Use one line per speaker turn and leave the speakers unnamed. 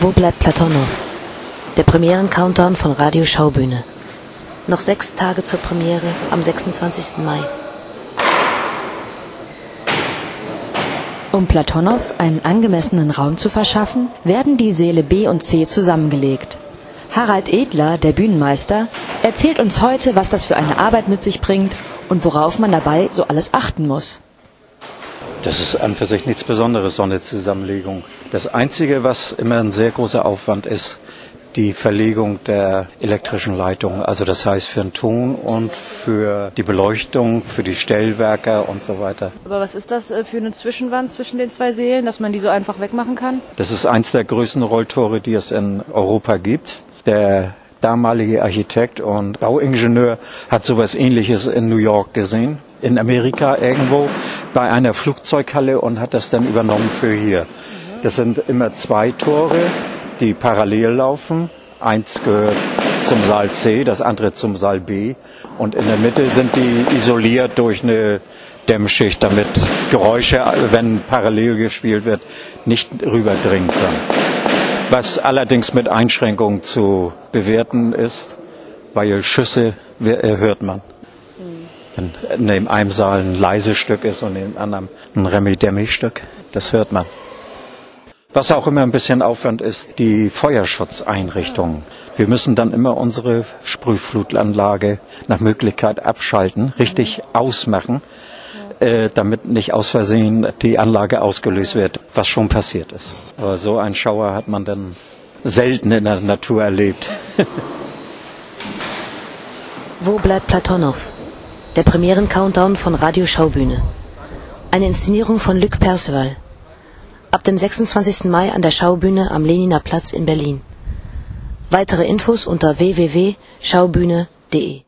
Wo bleibt Platonow? Der Premieren-Countdown von Radio Schaubühne. Noch sechs Tage zur Premiere am 26. Mai.
Um Platonow einen angemessenen Raum zu verschaffen, werden die Säle B und C zusammengelegt. Harald Edler, der Bühnenmeister, erzählt uns heute, was das für eine Arbeit mit sich bringt und worauf man dabei so alles achten muss.
Das ist an für sich nichts Besonderes, so eine Zusammenlegung. Das Einzige, was immer ein sehr großer Aufwand ist, die Verlegung der elektrischen Leitung. Also das heißt für den Ton und für die Beleuchtung, für die Stellwerke und so weiter.
Aber was ist das äh, für eine Zwischenwand zwischen den zwei Sälen, dass man die so einfach wegmachen kann?
Das ist eins der größten Rolltore, die es in Europa gibt. Der damalige Architekt und Bauingenieur hat sowas ähnliches in New York gesehen, in Amerika irgendwo bei einer Flugzeughalle und hat das dann übernommen für hier. Das sind immer zwei Tore, die parallel laufen. Eins gehört zum Saal C, das andere zum Saal B. Und in der Mitte sind die isoliert durch eine Dämmschicht, damit Geräusche, wenn parallel gespielt wird, nicht rüberdringen können was allerdings mit Einschränkungen zu bewerten ist, weil Schüsse hört man. Wenn neben einem Saal ein leises Stück ist und neben anderen ein Remi-Demi-Stück, das hört man. Was auch immer ein bisschen Aufwand ist, die Feuerschutzeinrichtungen. Wir müssen dann immer unsere Sprühflutanlage nach Möglichkeit abschalten, richtig ausmachen, äh, damit nicht aus Versehen die Anlage ausgelöst wird, was schon passiert ist. Aber so einen Schauer hat man dann selten in der Natur erlebt.
Wo bleibt Platonow? Der Premieren-Countdown von Radio Schaubühne. Eine Inszenierung von Luc Perceval. Ab dem 26. Mai an der Schaubühne am Leniner Platz in Berlin. Weitere Infos unter www.schaubühne.de